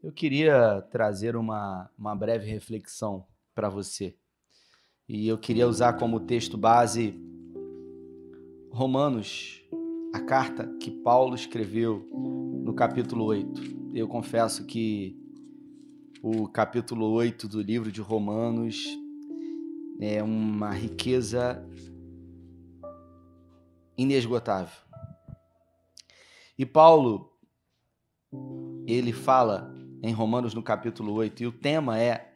Eu queria trazer uma, uma breve reflexão para você. E eu queria usar como texto base Romanos, a carta que Paulo escreveu no capítulo 8. Eu confesso que o capítulo 8 do livro de Romanos é uma riqueza inesgotável. E Paulo, ele fala em Romanos no capítulo 8, e o tema é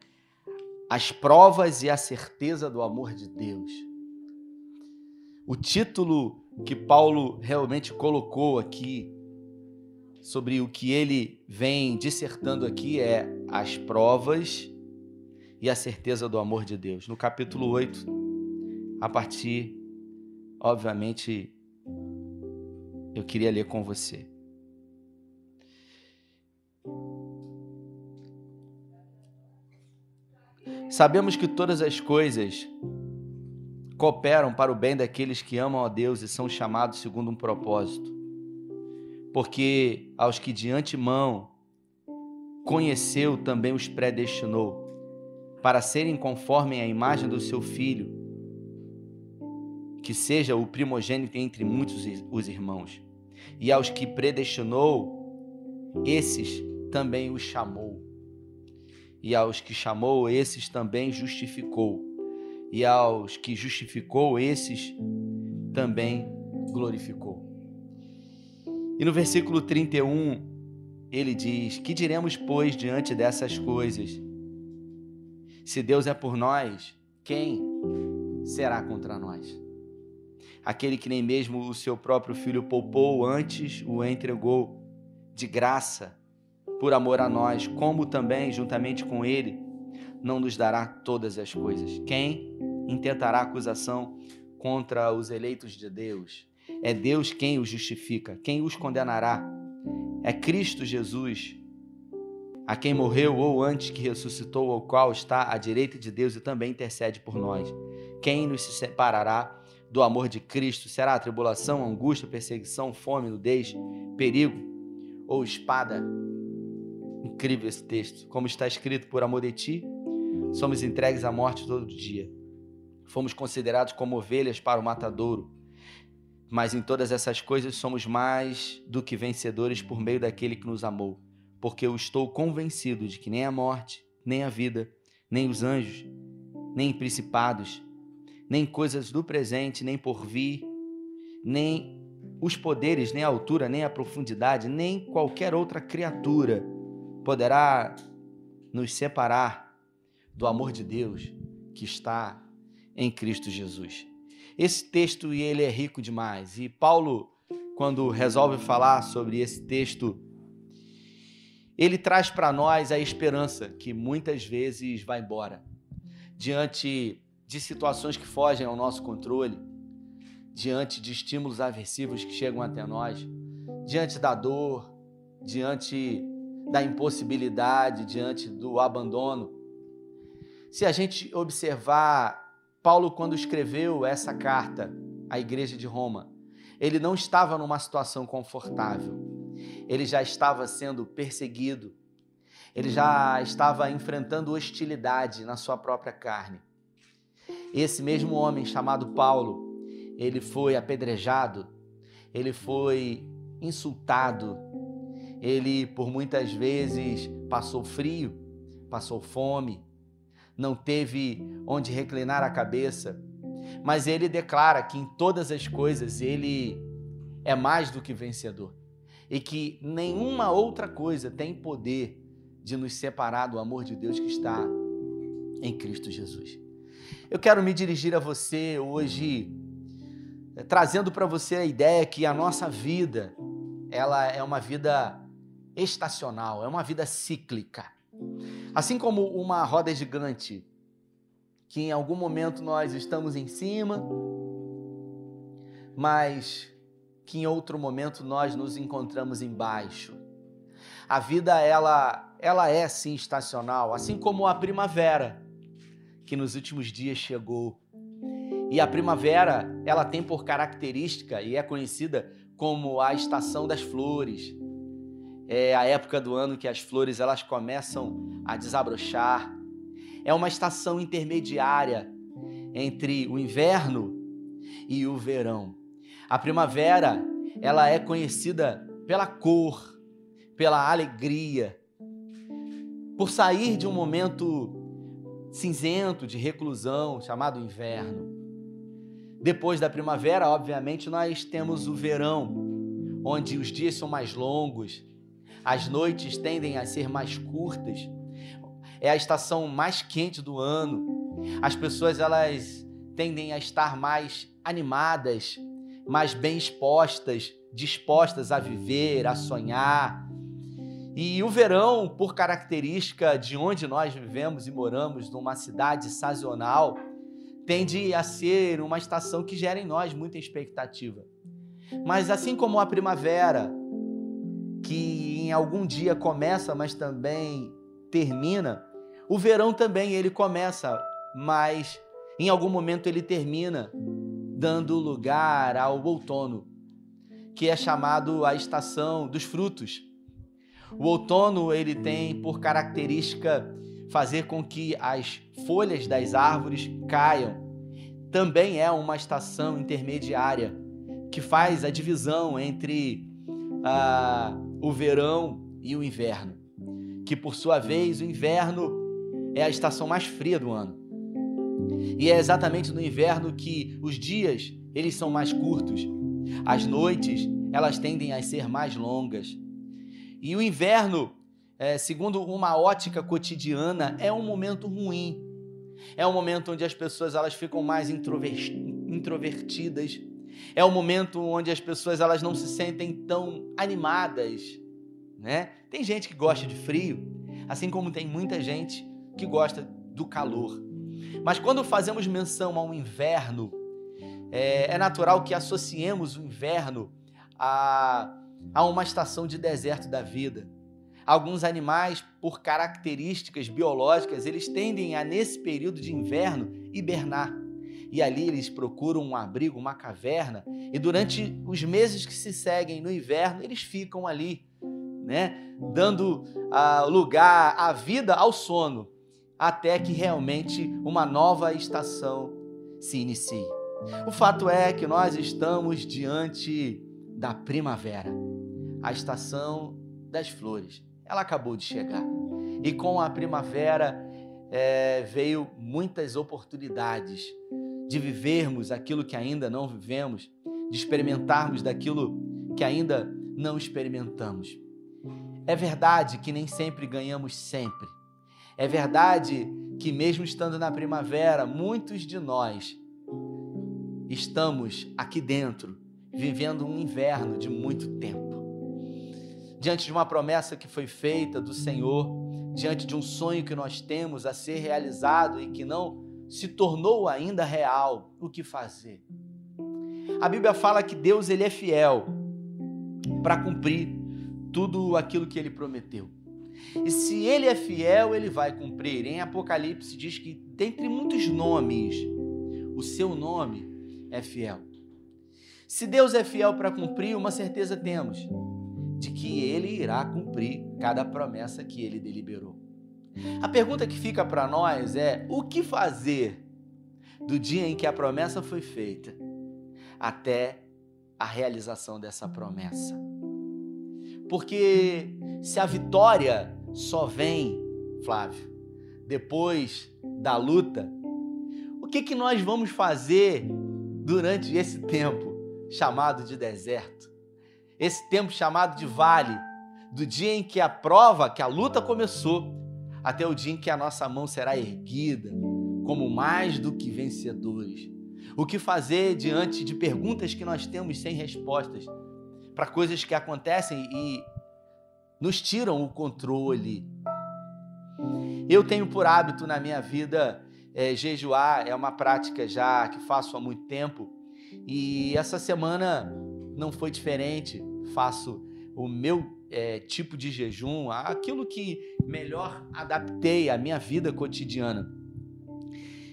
as provas e a certeza do amor de Deus. O título que Paulo realmente colocou aqui sobre o que ele vem dissertando aqui é as provas e a certeza do amor de Deus. No capítulo 8, a partir, obviamente, eu queria ler com você. Sabemos que todas as coisas cooperam para o bem daqueles que amam a Deus e são chamados segundo um propósito. Porque aos que de antemão conheceu, também os predestinou, para serem conforme a imagem do seu filho, que seja o primogênito entre muitos os irmãos. E aos que predestinou, esses também os chamou e aos que chamou, esses também justificou. E aos que justificou, esses também glorificou. E no versículo 31, ele diz: Que diremos, pois, diante dessas coisas? Se Deus é por nós, quem será contra nós? Aquele que nem mesmo o seu próprio filho poupou, antes o entregou de graça por amor a nós, como também, juntamente com Ele, não nos dará todas as coisas. Quem intentará acusação contra os eleitos de Deus? É Deus quem os justifica. Quem os condenará? É Cristo Jesus, a quem morreu ou antes que ressuscitou, ao qual está à direita de Deus e também intercede por nós. Quem nos separará do amor de Cristo? Será a tribulação, angústia, perseguição, fome, nudez, perigo ou espada? Incrível esse texto. Como está escrito, por amor de ti, somos entregues à morte todo dia. Fomos considerados como ovelhas para o matadouro. Mas em todas essas coisas somos mais do que vencedores por meio daquele que nos amou. Porque eu estou convencido de que nem a morte, nem a vida, nem os anjos, nem principados, nem coisas do presente, nem por vir, nem os poderes, nem a altura, nem a profundidade, nem qualquer outra criatura poderá nos separar do amor de Deus que está em Cristo Jesus. Esse texto ele é rico demais e Paulo, quando resolve falar sobre esse texto, ele traz para nós a esperança que muitas vezes vai embora diante de situações que fogem ao nosso controle, diante de estímulos aversivos que chegam até nós, diante da dor, diante da impossibilidade, diante do abandono. Se a gente observar Paulo, quando escreveu essa carta à igreja de Roma, ele não estava numa situação confortável. Ele já estava sendo perseguido. Ele já estava enfrentando hostilidade na sua própria carne. Esse mesmo homem chamado Paulo, ele foi apedrejado, ele foi insultado, ele por muitas vezes passou frio, passou fome, não teve onde reclinar a cabeça, mas ele declara que em todas as coisas ele é mais do que vencedor e que nenhuma outra coisa tem poder de nos separar do amor de Deus que está em Cristo Jesus. Eu quero me dirigir a você hoje trazendo para você a ideia que a nossa vida ela é uma vida estacional, é uma vida cíclica. Assim como uma roda gigante, que em algum momento nós estamos em cima, mas que em outro momento nós nos encontramos embaixo. A vida ela ela é sim estacional, assim como a primavera que nos últimos dias chegou. E a primavera, ela tem por característica e é conhecida como a estação das flores, É a época do ano que as flores elas começam a desabrochar. É uma estação intermediária entre o inverno e o verão. A primavera, ela é conhecida pela cor, pela alegria, por sair de um momento cinzento de reclusão chamado inverno. Depois da primavera, obviamente, nós temos o verão, onde os dias são mais longos, as noites tendem a ser mais curtas. É a estação mais quente do ano. As pessoas elas tendem a estar mais animadas, mais bem expostas, dispostas a viver, a sonhar. E o verão, por característica de onde nós vivemos e moramos, numa cidade sazonal, tende a ser uma estação que gera em nós muita expectativa. Mas assim como a primavera, que em algum dia começa, mas também termina, o verão também ele começa, mas em algum momento ele termina, dando lugar ao outono, que é chamado a estação dos frutos. O outono ele tem por característica fazer com que as folhas das árvores caiam. Também é uma estação intermediária que faz a divisão entre ah, o verão e o inverno, que por sua vez o inverno é a estação mais fria do ano. E é exatamente no inverno que os dias eles são mais curtos, as noites elas tendem a ser mais longas. E o inverno, é, segundo uma ótica cotidiana, é um momento ruim. É um momento onde as pessoas elas ficam mais introvertidas. É um momento onde as pessoas elas não se sentem tão animadas, né? Tem gente que gosta de frio, assim como tem muita gente que gosta do calor. Mas quando fazemos menção ao inverno, é, é natural que associemos o inverno a, a uma estação de deserto da vida. Alguns animais, por características biológicas, eles tendem a, nesse período de inverno, hibernar. E ali eles procuram um abrigo, uma caverna, e durante os meses que se seguem no inverno, eles ficam ali, né, dando uh, lugar à vida ao sono até que realmente uma nova estação se inicie. O fato é que nós estamos diante da primavera, a estação das flores. Ela acabou de chegar. E com a primavera é, veio muitas oportunidades de vivermos aquilo que ainda não vivemos, de experimentarmos daquilo que ainda não experimentamos. É verdade que nem sempre ganhamos sempre, é verdade que, mesmo estando na primavera, muitos de nós estamos aqui dentro, vivendo um inverno de muito tempo. Diante de uma promessa que foi feita do Senhor, diante de um sonho que nós temos a ser realizado e que não se tornou ainda real, o que fazer? A Bíblia fala que Deus ele é fiel para cumprir tudo aquilo que ele prometeu. E se ele é fiel, ele vai cumprir. Em Apocalipse diz que, dentre muitos nomes, o seu nome é fiel. Se Deus é fiel para cumprir, uma certeza temos de que ele irá cumprir cada promessa que ele deliberou. A pergunta que fica para nós é: o que fazer do dia em que a promessa foi feita até a realização dessa promessa? Porque se a vitória só vem, Flávio, depois da luta, o que, que nós vamos fazer durante esse tempo chamado de deserto? Esse tempo chamado de vale, do dia em que a prova, que a luta começou, até o dia em que a nossa mão será erguida como mais do que vencedores. O que fazer diante de perguntas que nós temos sem respostas, para coisas que acontecem e nos tiram o controle. Eu tenho por hábito na minha vida é, jejuar, é uma prática já que faço há muito tempo e essa semana não foi diferente. Faço o meu é, tipo de jejum, aquilo que melhor adaptei à minha vida cotidiana.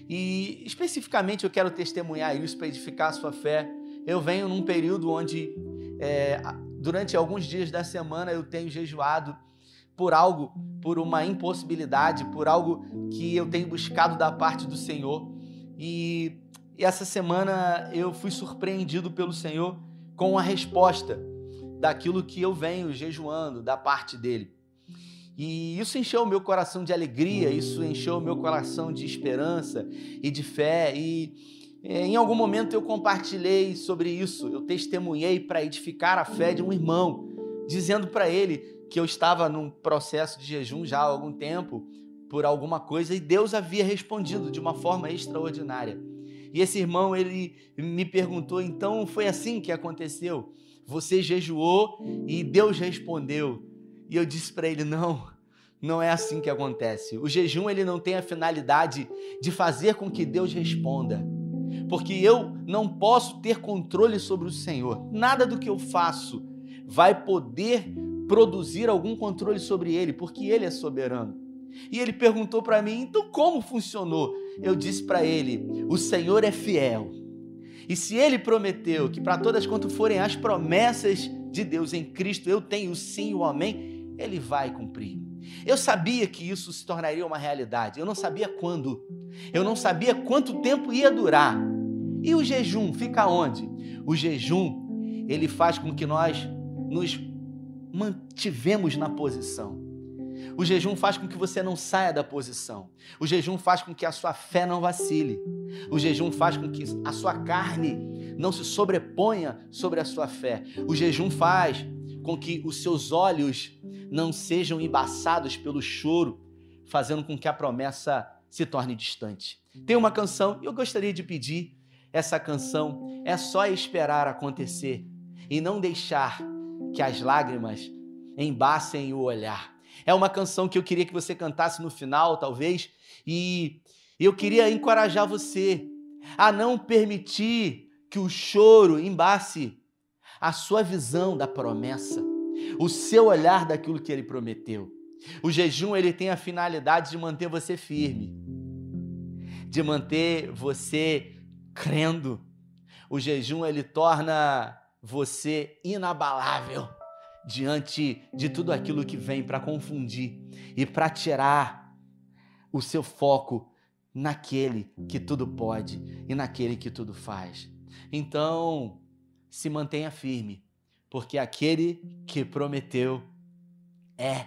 E especificamente eu quero testemunhar isso para edificar a sua fé. Eu venho num período onde é, durante alguns dias da semana eu tenho jejuado por algo, por uma impossibilidade, por algo que eu tenho buscado da parte do Senhor. E, e essa semana eu fui surpreendido pelo Senhor com a resposta daquilo que eu venho jejuando da parte dele. E isso encheu o meu coração de alegria, isso encheu o meu coração de esperança e de fé. E é, em algum momento eu compartilhei sobre isso, eu testemunhei para edificar a fé de um irmão, dizendo para ele que eu estava num processo de jejum já há algum tempo por alguma coisa e Deus havia respondido de uma forma extraordinária. E esse irmão ele me perguntou: "Então foi assim que aconteceu? Você jejuou e Deus respondeu?" E eu disse para ele: "Não, não é assim que acontece. O jejum ele não tem a finalidade de fazer com que Deus responda porque eu não posso ter controle sobre o Senhor. Nada do que eu faço vai poder produzir algum controle sobre ele, porque ele é soberano. E ele perguntou para mim: então como funcionou? Eu disse para ele: o Senhor é fiel. E se ele prometeu que para todas quanto forem as promessas de Deus em Cristo, eu tenho sim o amém, ele vai cumprir. Eu sabia que isso se tornaria uma realidade. Eu não sabia quando. Eu não sabia quanto tempo ia durar. E o jejum fica onde? O jejum, ele faz com que nós nos mantivemos na posição. O jejum faz com que você não saia da posição. O jejum faz com que a sua fé não vacile. O jejum faz com que a sua carne não se sobreponha sobre a sua fé. O jejum faz com que os seus olhos não sejam embaçados pelo choro, fazendo com que a promessa se torne distante. Tem uma canção eu gostaria de pedir essa canção é só esperar acontecer e não deixar que as lágrimas embacem o olhar. É uma canção que eu queria que você cantasse no final, talvez, e eu queria encorajar você a não permitir que o choro embace a sua visão da promessa, o seu olhar daquilo que ele prometeu. O jejum ele tem a finalidade de manter você firme, de manter você crendo. O jejum ele torna você inabalável diante de tudo aquilo que vem para confundir e para tirar o seu foco naquele que tudo pode e naquele que tudo faz. Então, se mantenha firme, porque aquele que prometeu é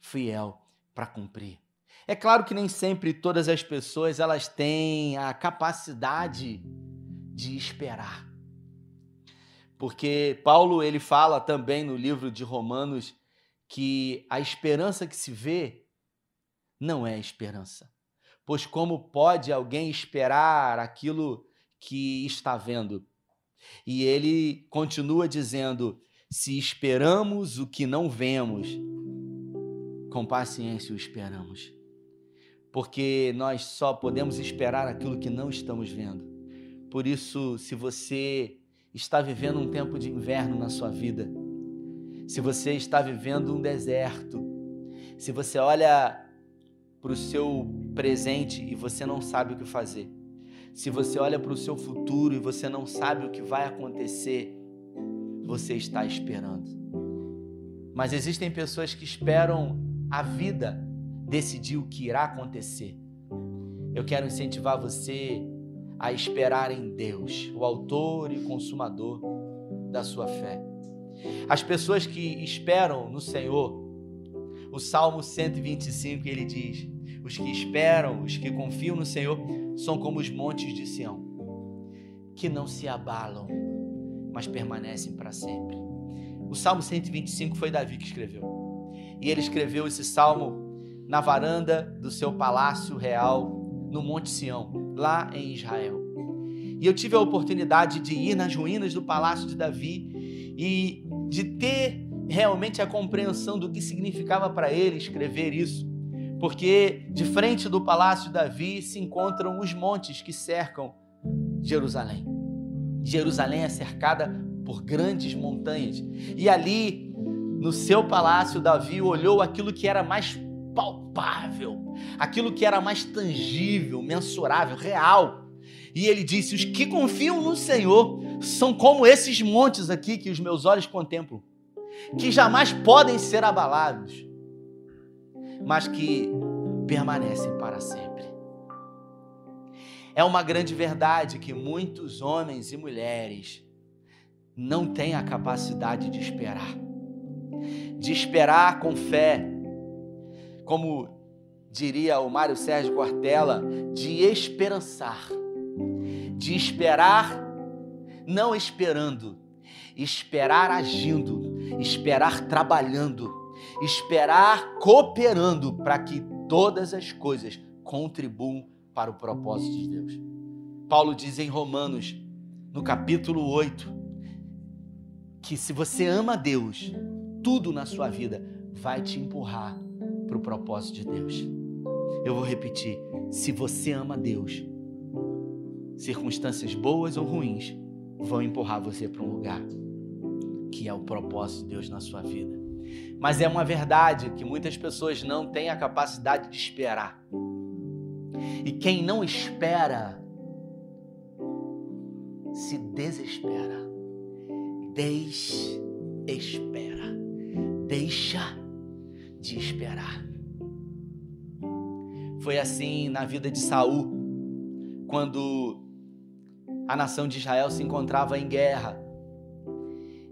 fiel para cumprir. É claro que nem sempre todas as pessoas elas têm a capacidade de esperar. Porque Paulo ele fala também no livro de Romanos que a esperança que se vê não é esperança. Pois como pode alguém esperar aquilo que está vendo? E ele continua dizendo: se esperamos o que não vemos, com paciência o esperamos porque nós só podemos esperar aquilo que não estamos vendo. Por isso, se você está vivendo um tempo de inverno na sua vida, se você está vivendo um deserto, se você olha para o seu presente e você não sabe o que fazer, se você olha para o seu futuro e você não sabe o que vai acontecer, você está esperando. Mas existem pessoas que esperam a vida decidir o que irá acontecer. Eu quero incentivar você a esperar em Deus, o autor e consumador da sua fé. As pessoas que esperam no Senhor, o Salmo 125 ele diz: os que esperam, os que confiam no Senhor, são como os montes de Sião, que não se abalam, mas permanecem para sempre. O Salmo 125 foi Davi que escreveu. E ele escreveu esse salmo na varanda do seu palácio real no Monte Sião, lá em Israel. E eu tive a oportunidade de ir nas ruínas do palácio de Davi e de ter realmente a compreensão do que significava para ele escrever isso, porque de frente do palácio de Davi se encontram os montes que cercam Jerusalém. Jerusalém é cercada por grandes montanhas e ali no seu palácio Davi olhou aquilo que era mais palpável, aquilo que era mais tangível, mensurável, real. E ele disse: Os que confiam no Senhor são como esses montes aqui que os meus olhos contemplam. que jamais podem ser abalados, mas que permanecem para sempre. É uma grande verdade que muitos homens e mulheres não têm a capacidade de esperar. De esperar com fé, como diria o Mário Sérgio Cortella, de esperançar. De esperar não esperando, esperar agindo, esperar trabalhando, esperar cooperando para que todas as coisas contribuam para o propósito de Deus. Paulo diz em Romanos, no capítulo 8, que se você ama Deus, tudo na sua vida vai te empurrar para o propósito de Deus. Eu vou repetir: se você ama Deus, circunstâncias boas ou ruins vão empurrar você para um lugar que é o propósito de Deus na sua vida. Mas é uma verdade que muitas pessoas não têm a capacidade de esperar. E quem não espera se desespera. Desespera. Deixa de esperar. Foi assim na vida de Saul, quando a nação de Israel se encontrava em guerra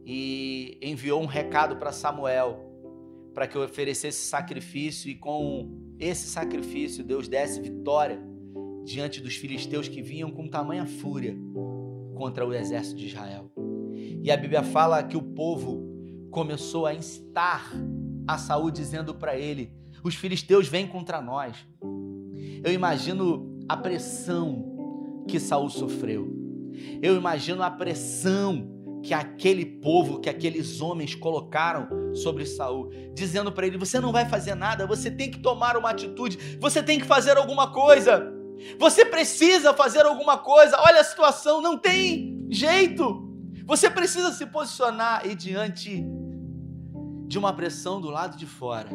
e enviou um recado para Samuel para que oferecesse sacrifício e com esse sacrifício Deus desse vitória diante dos filisteus que vinham com tamanha fúria contra o exército de Israel. E a Bíblia fala que o povo começou a instar a Saul dizendo para ele: "Os filisteus vêm contra nós". Eu imagino a pressão que Saul sofreu. Eu imagino a pressão que aquele povo, que aqueles homens colocaram sobre Saul, dizendo para ele: "Você não vai fazer nada, você tem que tomar uma atitude, você tem que fazer alguma coisa. Você precisa fazer alguma coisa. Olha a situação, não tem jeito. Você precisa se posicionar e diante de uma pressão do lado de fora.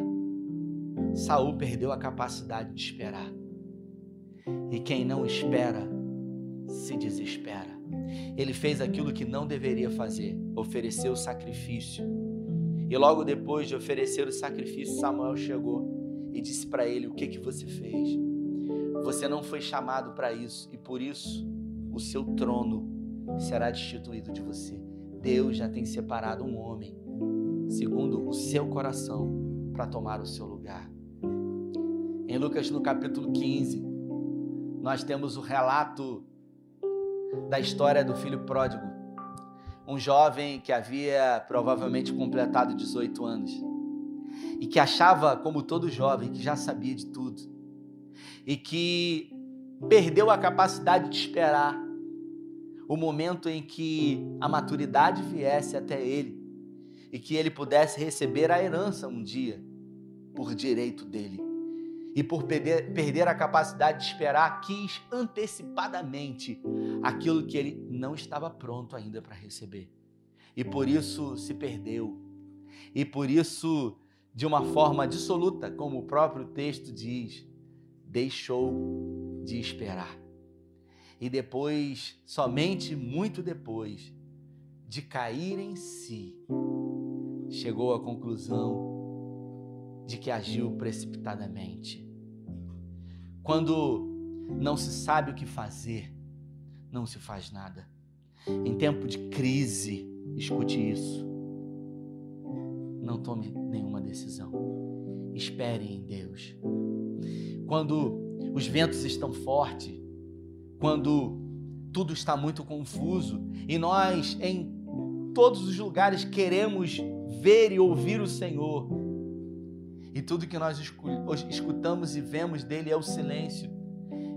Saul perdeu a capacidade de esperar. E quem não espera se desespera. Ele fez aquilo que não deveria fazer, ofereceu o sacrifício. E logo depois de oferecer o sacrifício, Samuel chegou e disse para ele: O que que você fez? Você não foi chamado para isso e por isso o seu trono será destituído de você. Deus já tem separado um homem, segundo o seu coração, para tomar o seu lugar. Em Lucas, no capítulo 15, nós temos o relato da história do filho pródigo. Um jovem que havia provavelmente completado 18 anos e que achava, como todo jovem, que já sabia de tudo e que perdeu a capacidade de esperar o momento em que a maturidade viesse até ele e que ele pudesse receber a herança um dia por direito dele e por perder, perder a capacidade de esperar, quis antecipadamente aquilo que ele não estava pronto ainda para receber. E por isso se perdeu. E por isso, de uma forma dissoluta, como o próprio texto diz, deixou de esperar. E depois, somente muito depois de cair em si, chegou à conclusão de que agiu precipitadamente. Quando não se sabe o que fazer, não se faz nada. Em tempo de crise, escute isso. Não tome nenhuma decisão. Espere em Deus. Quando os ventos estão fortes, quando tudo está muito confuso e nós em todos os lugares queremos ver e ouvir o Senhor, e tudo que nós escutamos e vemos dele é o silêncio.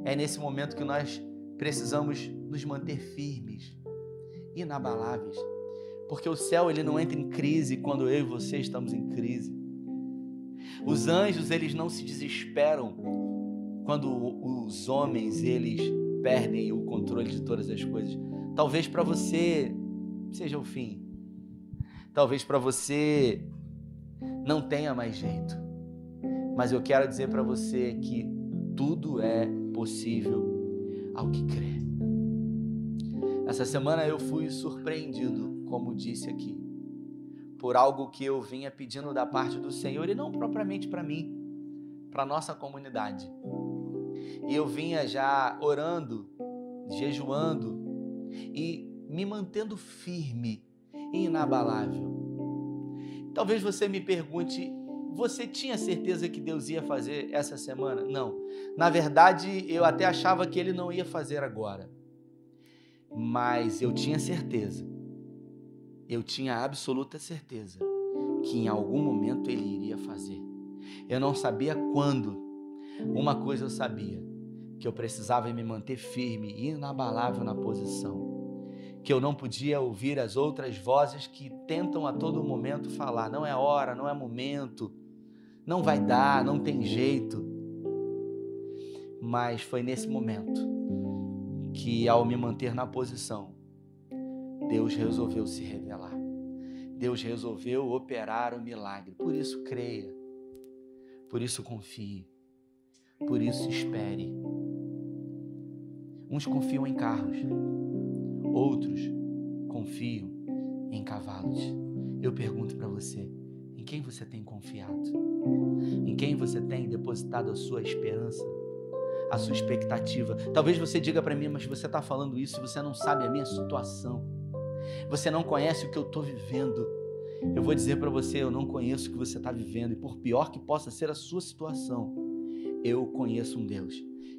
É nesse momento que nós precisamos nos manter firmes, inabaláveis, porque o céu ele não entra em crise quando eu e você estamos em crise. Os anjos eles não se desesperam quando os homens eles perdem o controle de todas as coisas. Talvez para você seja o fim. Talvez para você não tenha mais jeito. Mas eu quero dizer para você que tudo é possível ao que crê. Essa semana eu fui surpreendido, como disse aqui, por algo que eu vinha pedindo da parte do Senhor e não propriamente para mim, para nossa comunidade. E eu vinha já orando, jejuando e me mantendo firme e inabalável. Talvez você me pergunte, você tinha certeza que Deus ia fazer essa semana? Não. Na verdade, eu até achava que ele não ia fazer agora. Mas eu tinha certeza. Eu tinha absoluta certeza que em algum momento ele iria fazer. Eu não sabia quando. Uma coisa eu sabia, que eu precisava me manter firme e inabalável na posição que eu não podia ouvir as outras vozes que tentam a todo momento falar: não é hora, não é momento, não vai dar, não tem jeito. Mas foi nesse momento que, ao me manter na posição, Deus resolveu se revelar. Deus resolveu operar o milagre. Por isso, creia. Por isso, confie. Por isso, espere. Uns confiam em carros Outros confiam em cavalos. Eu pergunto para você: quem você tem confiado? Em quem você tem depositado a sua esperança? A sua expectativa. Talvez você diga para mim, mas você está falando isso e você não sabe a minha situação. Você não conhece o que eu estou vivendo. Eu vou dizer para você, eu não conheço o que você está vivendo e por pior que possa ser a sua situação, eu conheço um Deus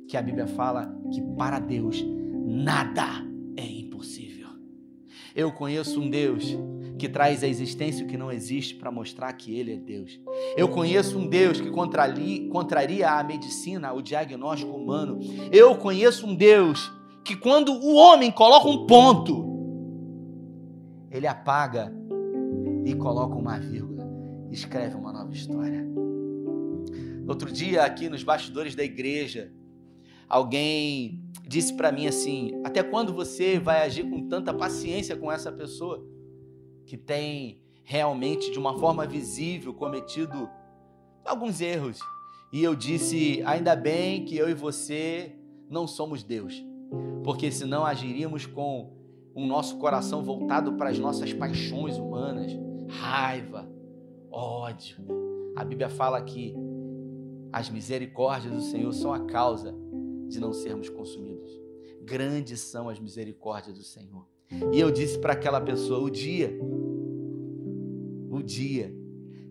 que a Bíblia fala que para Deus nada eu conheço um Deus que traz a existência o que não existe para mostrar que Ele é Deus. Eu conheço um Deus que contraria a medicina, o diagnóstico humano. Eu conheço um Deus que, quando o homem coloca um ponto, ele apaga e coloca uma vírgula, escreve uma nova história. Outro dia, aqui nos bastidores da igreja, alguém disse para mim assim: até quando você vai agir com tanta paciência com essa pessoa que tem realmente de uma forma visível cometido alguns erros? E eu disse: ainda bem que eu e você não somos Deus, porque senão agiríamos com o nosso coração voltado para as nossas paixões humanas, raiva, ódio. A Bíblia fala que as misericórdias do Senhor são a causa de não sermos consumidos. Grandes são as misericórdias do Senhor. E eu disse para aquela pessoa: o dia, o dia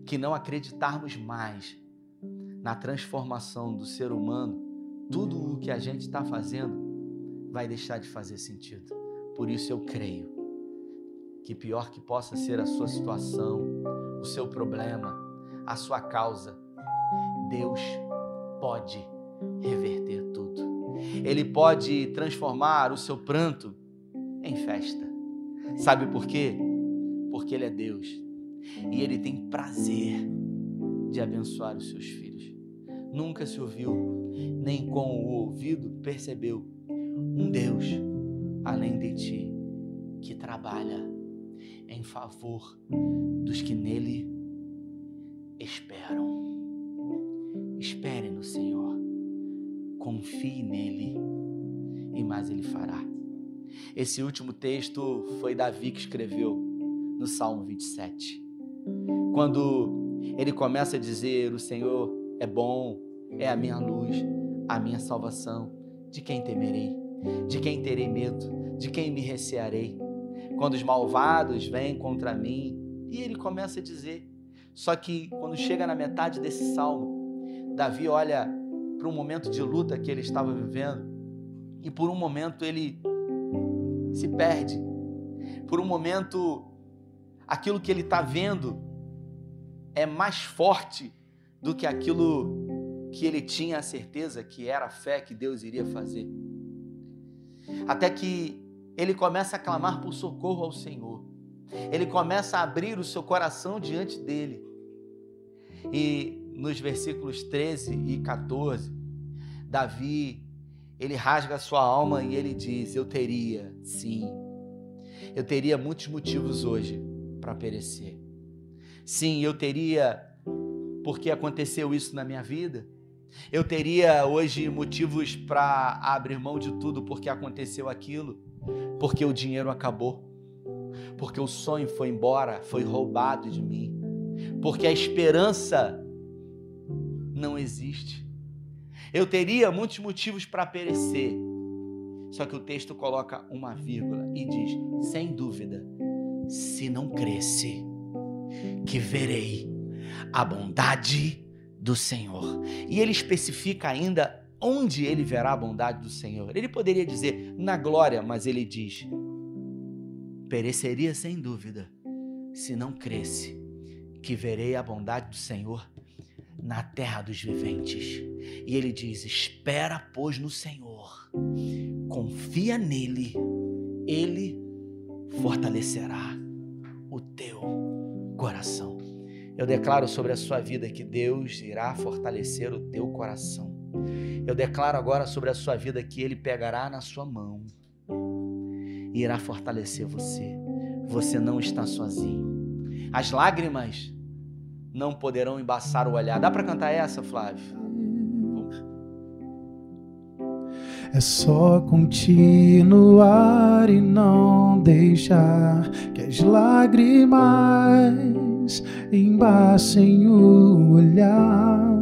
que não acreditarmos mais na transformação do ser humano, tudo o que a gente está fazendo vai deixar de fazer sentido. Por isso eu creio que, pior que possa ser a sua situação, o seu problema, a sua causa, Deus pode reverter tudo. Ele pode transformar o seu pranto em festa. Sabe por quê? Porque Ele é Deus e Ele tem prazer de abençoar os seus filhos. Nunca se ouviu, nem com o ouvido percebeu, um Deus além de ti que trabalha em favor dos que nele esperam. Espere no Senhor confie nele e mais ele fará. Esse último texto foi Davi que escreveu no Salmo 27. Quando ele começa a dizer: O Senhor é bom, é a minha luz, a minha salvação. De quem temerei? De quem terei medo? De quem me recearei? Quando os malvados vêm contra mim, e ele começa a dizer. Só que quando chega na metade desse salmo, Davi olha para um momento de luta que ele estava vivendo e por um momento ele se perde. Por um momento, aquilo que ele está vendo é mais forte do que aquilo que ele tinha a certeza que era a fé que Deus iria fazer. Até que ele começa a clamar por socorro ao Senhor. Ele começa a abrir o seu coração diante dele. E nos versículos 13 e 14, Davi, ele rasga a sua alma e ele diz: Eu teria, sim, eu teria muitos motivos hoje para perecer. Sim, eu teria, porque aconteceu isso na minha vida. Eu teria hoje motivos para abrir mão de tudo porque aconteceu aquilo, porque o dinheiro acabou, porque o sonho foi embora, foi roubado de mim, porque a esperança não existe. Eu teria muitos motivos para perecer, só que o texto coloca uma vírgula e diz: sem dúvida, se não cresce, que verei a bondade do Senhor. E ele especifica ainda onde ele verá a bondade do Senhor. Ele poderia dizer na glória, mas ele diz: pereceria sem dúvida se não cresce, que verei a bondade do Senhor na terra dos viventes. E ele diz: espera, pois, no Senhor, confia nele, ele fortalecerá o teu coração. Eu declaro sobre a sua vida que Deus irá fortalecer o teu coração. Eu declaro agora sobre a sua vida que Ele pegará na sua mão e irá fortalecer você. Você não está sozinho. As lágrimas não poderão embaçar o olhar. Dá para cantar essa, Flávio? É só continuar e não deixar que as lágrimas embaçem o olhar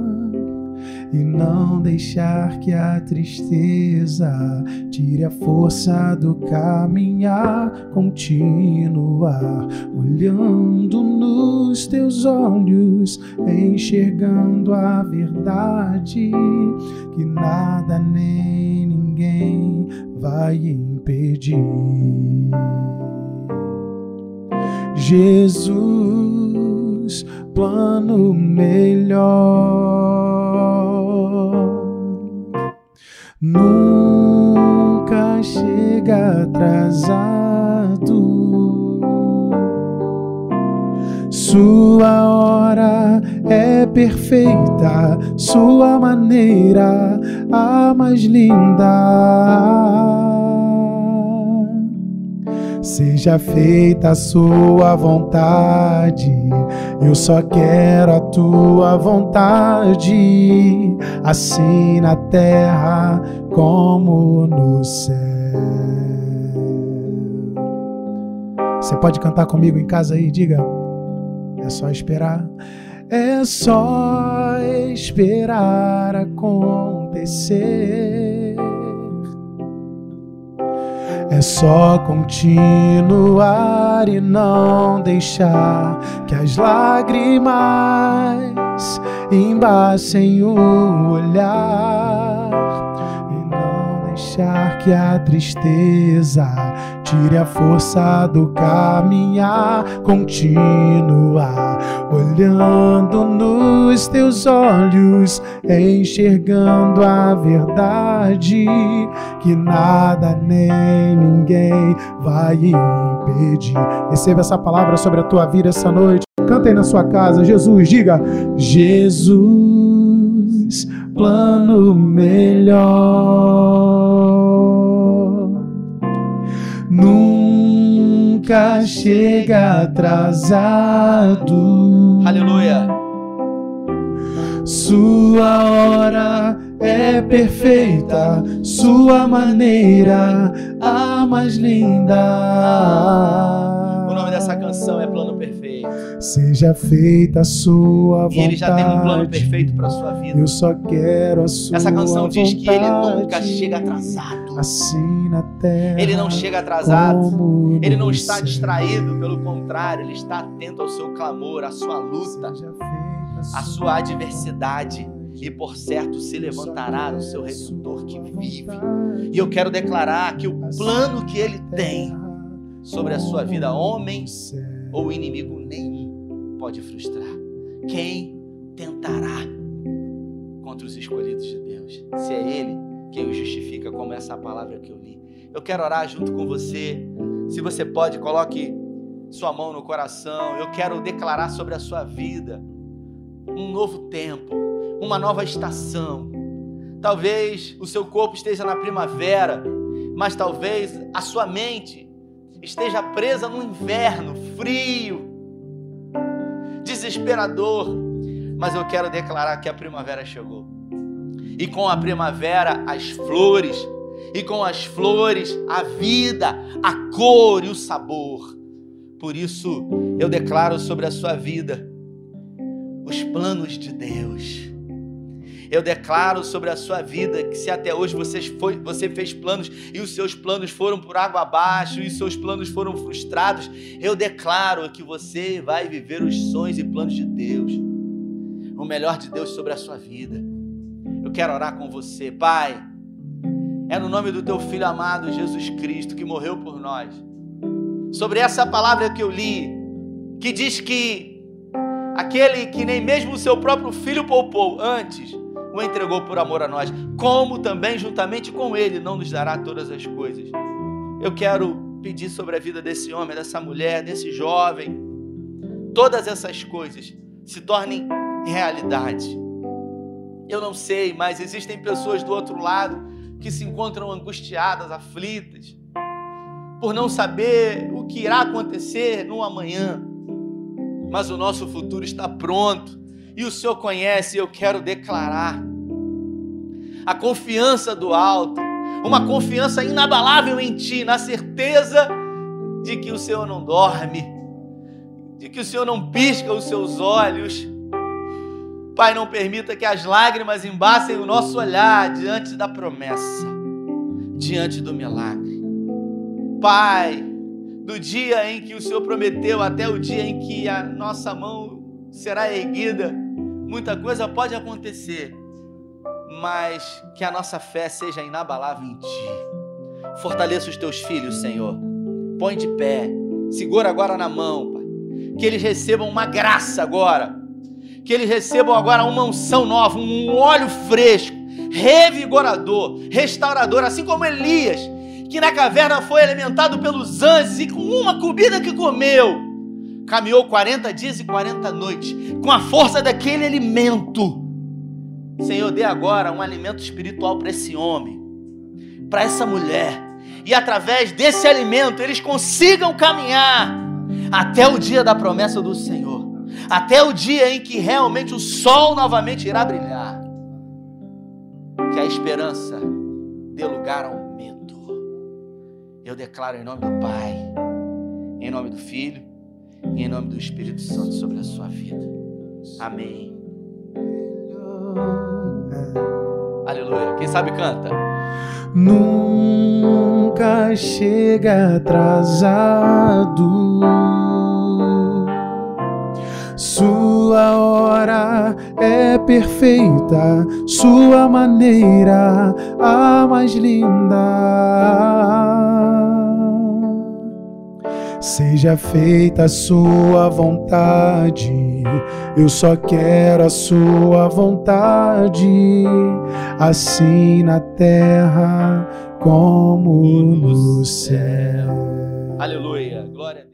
e não deixar que a tristeza tire a força do caminhar, continuar olhando nos teus olhos, enxergando a verdade que nada nem ninguém vai impedir. Jesus, plano melhor nunca chega atrasado. Sua hora é perfeita, sua maneira a mais linda. Seja feita a sua vontade, eu só quero a tua vontade, assim na terra como no céu. Você pode cantar comigo em casa aí, diga. É só esperar. É só esperar acontecer é só continuar e não deixar que as lágrimas embacem o olhar deixar que a tristeza tire a força do caminhar, continuar olhando nos teus olhos, enxergando a verdade que nada nem ninguém vai impedir. Receba essa palavra sobre a tua vida essa noite. Canta aí na sua casa, Jesus, diga: Jesus, plano melhor nunca chega atrasado. Aleluia. Sua hora é perfeita, sua maneira a mais linda essa canção é plano. Seja feita a sua vontade. E ele já tem um plano perfeito para sua vida. Eu só quero a sua Essa canção vontade. diz que ele nunca chega atrasado. Assim na terra. Ele não chega atrasado. Ele não está distraído, pelo contrário, ele está atento ao seu clamor, à sua luta, à sua adversidade e por certo se levantará o seu redentor que vive. E eu quero declarar que o plano que ele tem sobre a sua vida, homem ou inimigo pode frustrar. Quem tentará contra os escolhidos de Deus? Se é Ele quem o justifica, como essa palavra que eu li. Eu quero orar junto com você. Se você pode, coloque sua mão no coração. Eu quero declarar sobre a sua vida um novo tempo, uma nova estação. Talvez o seu corpo esteja na primavera, mas talvez a sua mente esteja presa no inverno frio, desesperador, mas eu quero declarar que a primavera chegou. E com a primavera, as flores, e com as flores, a vida, a cor e o sabor. Por isso, eu declaro sobre a sua vida os planos de Deus. Eu declaro sobre a sua vida que se até hoje você, foi, você fez planos e os seus planos foram por água abaixo e os seus planos foram frustrados, eu declaro que você vai viver os sonhos e planos de Deus, o melhor de Deus sobre a sua vida. Eu quero orar com você, Pai. É no nome do teu filho amado Jesus Cristo que morreu por nós. Sobre essa palavra que eu li, que diz que aquele que nem mesmo o seu próprio filho poupou antes, o entregou por amor a nós, como também juntamente com ele não nos dará todas as coisas. Eu quero pedir sobre a vida desse homem, dessa mulher, desse jovem, todas essas coisas se tornem realidade. Eu não sei, mas existem pessoas do outro lado que se encontram angustiadas, aflitas, por não saber o que irá acontecer no amanhã. Mas o nosso futuro está pronto e o Senhor conhece, eu quero declarar a confiança do alto, uma confiança inabalável em Ti, na certeza de que o Senhor não dorme, de que o Senhor não pisca os seus olhos. Pai, não permita que as lágrimas embassem o nosso olhar diante da promessa, diante do milagre. Pai, do dia em que o Senhor prometeu até o dia em que a nossa mão será erguida, muita coisa pode acontecer, mas que a nossa fé seja inabalável em Ti. Fortaleça os teus filhos, Senhor. Põe de pé. Segura agora na mão, Pai. Que eles recebam uma graça agora. Que eles recebam agora uma unção nova, um óleo fresco, revigorador, restaurador, assim como Elias, que na caverna foi alimentado pelos anjos e com uma comida que comeu, caminhou 40 dias e 40 noites com a força daquele alimento. Senhor, dê agora um alimento espiritual para esse homem, para essa mulher, e através desse alimento eles consigam caminhar até o dia da promessa do Senhor, até o dia em que realmente o sol novamente irá brilhar. Que a esperança dê lugar ao medo. Eu declaro em nome do Pai, em nome do Filho e em nome do Espírito Santo sobre a sua vida. Amém. Aleluia. Quem sabe canta. Nunca chega atrasado. Sua hora é perfeita, sua maneira a mais linda. Seja feita a sua vontade, eu só quero a sua vontade, assim na terra como no céu. Aleluia, glória a Deus.